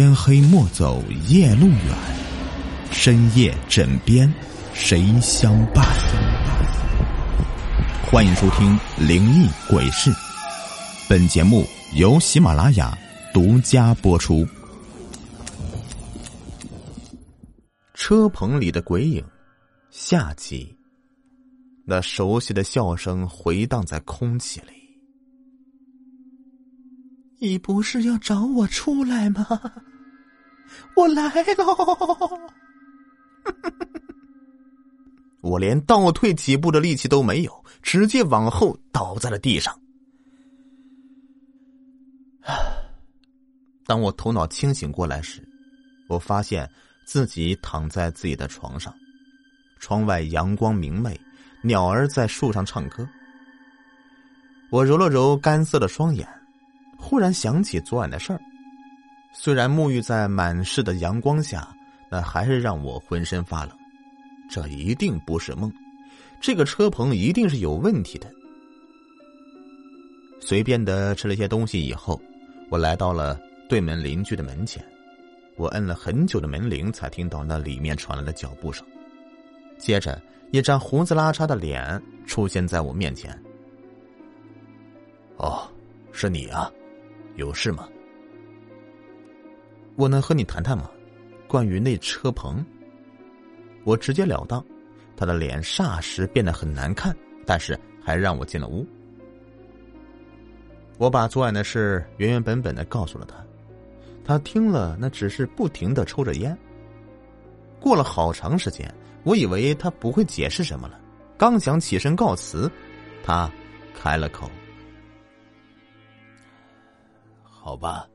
天黑莫走夜路远，深夜枕边谁相伴？欢迎收听《灵异鬼事》，本节目由喜马拉雅独家播出。车棚里的鬼影，下集。那熟悉的笑声回荡在空气里。你不是要找我出来吗？我来喽！我连倒退几步的力气都没有，直接往后倒在了地上。当我头脑清醒过来时，我发现自己躺在自己的床上，窗外阳光明媚，鸟儿在树上唱歌。我揉了揉干涩的双眼。忽然想起昨晚的事儿，虽然沐浴在满室的阳光下，那还是让我浑身发冷。这一定不是梦，这个车棚一定是有问题的。随便的吃了些东西以后，我来到了对门邻居的门前，我摁了很久的门铃，才听到那里面传来的脚步声。接着，一张胡子拉碴的脸出现在我面前。哦，是你啊。有事吗？我能和你谈谈吗？关于那车棚。我直截了当，他的脸霎时变得很难看，但是还让我进了屋。我把昨晚的事原原本本的告诉了他，他听了，那只是不停的抽着烟。过了好长时间，我以为他不会解释什么了，刚想起身告辞，他开了口。好吧，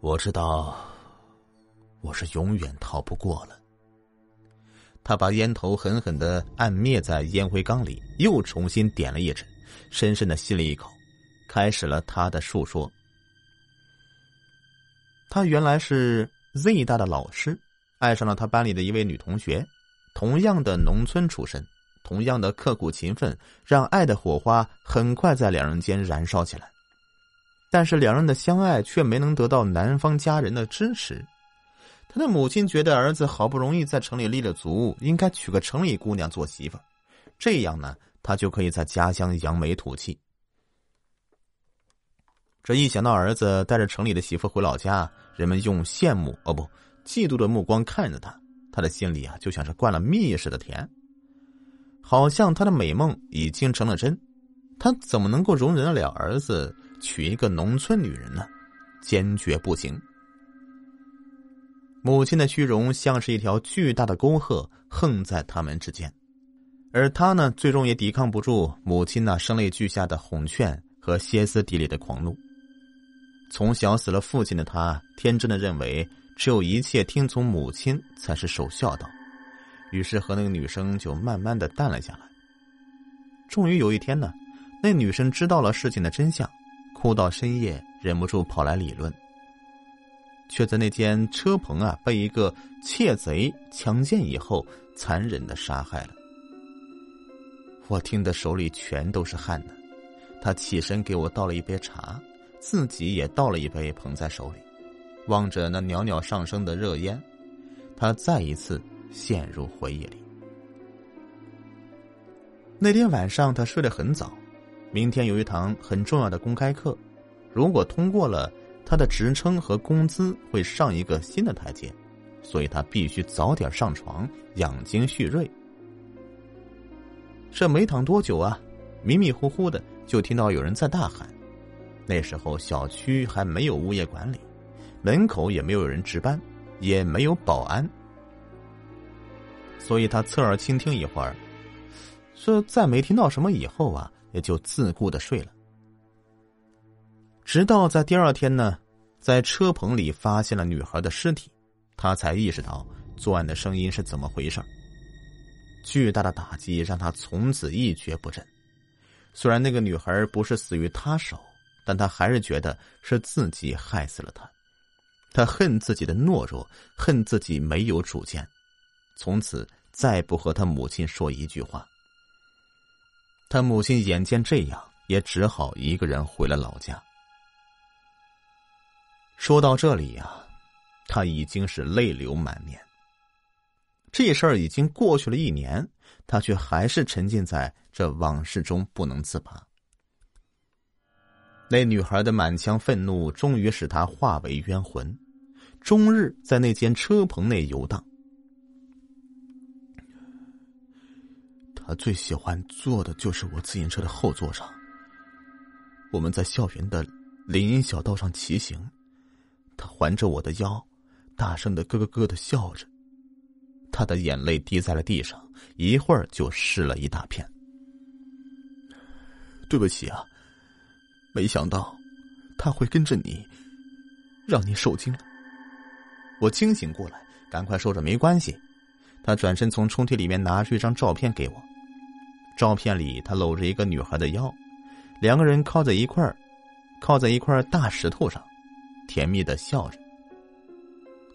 我知道，我是永远逃不过了。他把烟头狠狠的按灭在烟灰缸里，又重新点了一支，深深的吸了一口，开始了他的述说。他原来是 Z 大的老师，爱上了他班里的一位女同学，同样的农村出身，同样的刻苦勤奋，让爱的火花很快在两人间燃烧起来。但是两人的相爱却没能得到男方家人的支持，他的母亲觉得儿子好不容易在城里立了足，应该娶个城里姑娘做媳妇这样呢，他就可以在家乡扬眉吐气。这一想到儿子带着城里的媳妇回老家，人们用羡慕哦不嫉妒的目光看着他，他的心里啊就像是灌了蜜似的甜，好像他的美梦已经成了真，他怎么能够容忍得了儿子？娶一个农村女人呢，坚决不行。母亲的虚荣像是一条巨大的沟壑，横在他们之间，而他呢，最终也抵抗不住母亲那声泪俱下的哄劝和歇斯底里的狂怒。从小死了父亲的他，天真的认为只有一切听从母亲才是守孝道，于是和那个女生就慢慢的淡了下来。终于有一天呢，那女生知道了事情的真相。哭到深夜，忍不住跑来理论，却在那间车棚啊被一个窃贼强奸以后，残忍的杀害了。我听得手里全都是汗呢。他起身给我倒了一杯茶，自己也倒了一杯捧在手里，望着那袅袅上升的热烟，他再一次陷入回忆里。那天晚上，他睡得很早。明天有一堂很重要的公开课，如果通过了，他的职称和工资会上一个新的台阶，所以他必须早点上床养精蓄锐。这没躺多久啊，迷迷糊糊的就听到有人在大喊。那时候小区还没有物业管理，门口也没有人值班，也没有保安，所以他侧耳倾听一会儿，说再没听到什么以后啊。也就自顾的睡了，直到在第二天呢，在车棚里发现了女孩的尸体，他才意识到作案的声音是怎么回事巨大的打击让他从此一蹶不振。虽然那个女孩不是死于他手，但他还是觉得是自己害死了她。他恨自己的懦弱，恨自己没有主见，从此再不和他母亲说一句话。他母亲眼见这样，也只好一个人回了老家。说到这里呀，他已经是泪流满面。这事儿已经过去了一年，他却还是沉浸在这往事中不能自拔。那女孩的满腔愤怒，终于使他化为冤魂，终日在那间车棚内游荡。他最喜欢坐的就是我自行车的后座上。我们在校园的林荫小道上骑行，他环着我的腰，大声的咯咯咯的笑着。他的眼泪滴在了地上，一会儿就湿了一大片。对不起啊，没想到他会跟着你，让你受惊了。我清醒过来，赶快说着没关系。他转身从抽屉里面拿出一张照片给我。照片里，他搂着一个女孩的腰，两个人靠在一块儿，靠在一块大石头上，甜蜜的笑着。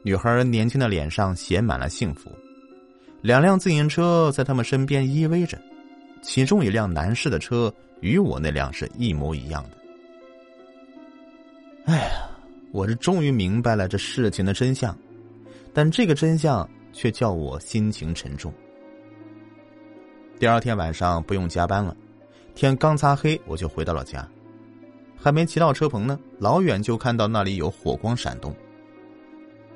女孩年轻的脸上写满了幸福。两辆自行车在他们身边依偎着，其中一辆男士的车与我那辆是一模一样的。哎呀，我是终于明白了这事情的真相，但这个真相却叫我心情沉重。第二天晚上不用加班了，天刚擦黑我就回到了家，还没骑到车棚呢，老远就看到那里有火光闪动，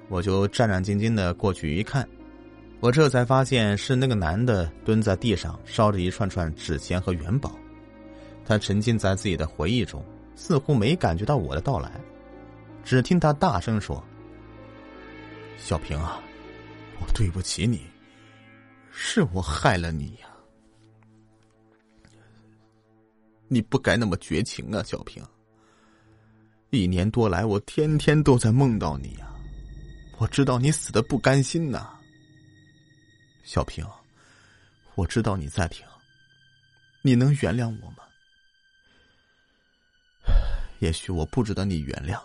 我就战战兢兢的过去一看，我这才发现是那个男的蹲在地上烧着一串串纸钱和元宝，他沉浸在自己的回忆中，似乎没感觉到我的到来，只听他大声说：“小平啊，我对不起你，是我害了你呀。”你不该那么绝情啊，小平。一年多来，我天天都在梦到你呀，我知道你死的不甘心呐。小平，我知道你在听，你能原谅我吗？也许我不值得你原谅，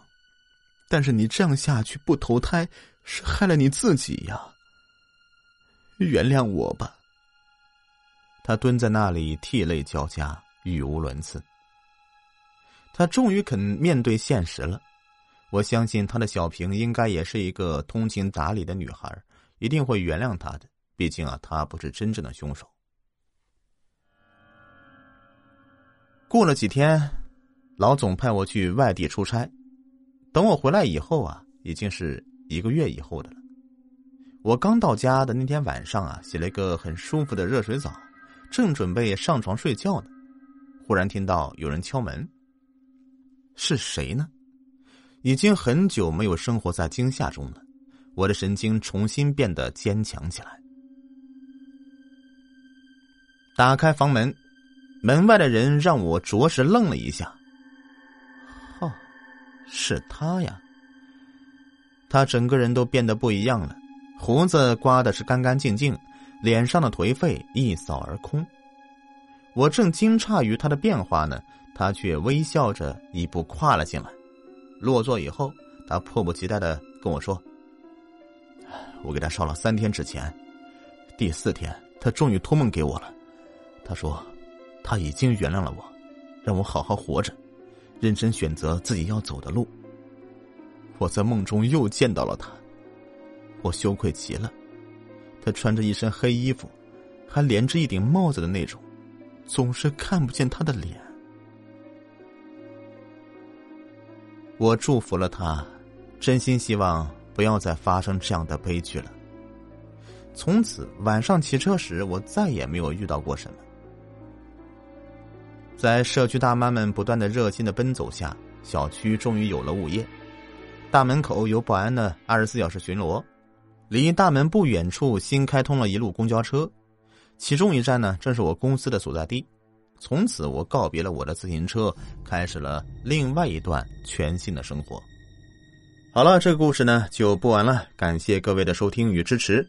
但是你这样下去不投胎，是害了你自己呀。原谅我吧。他蹲在那里，涕泪交加。语无伦次，他终于肯面对现实了。我相信他的小平应该也是一个通情达理的女孩，一定会原谅他的。毕竟啊，他不是真正的凶手。过了几天，老总派我去外地出差，等我回来以后啊，已经是一个月以后的了。我刚到家的那天晚上啊，洗了一个很舒服的热水澡，正准备上床睡觉呢。忽然听到有人敲门，是谁呢？已经很久没有生活在惊吓中了，我的神经重新变得坚强起来。打开房门，门外的人让我着实愣了一下。哦，是他呀！他整个人都变得不一样了，胡子刮的是干干净净，脸上的颓废一扫而空。我正惊诧于他的变化呢，他却微笑着一步跨了进来。落座以后，他迫不及待的跟我说：“我给他烧了三天纸钱，第四天他终于托梦给我了。他说他已经原谅了我，让我好好活着，认真选择自己要走的路。我在梦中又见到了他，我羞愧极了。他穿着一身黑衣服，还连着一顶帽子的那种。”总是看不见他的脸。我祝福了他，真心希望不要再发生这样的悲剧了。从此晚上骑车时，我再也没有遇到过什么。在社区大妈们不断的热心的奔走下，小区终于有了物业。大门口有保安的二十四小时巡逻，离大门不远处新开通了一路公交车。其中一站呢，正是我公司的所在地。从此，我告别了我的自行车，开始了另外一段全新的生活。好了，这个故事呢就播完了，感谢各位的收听与支持。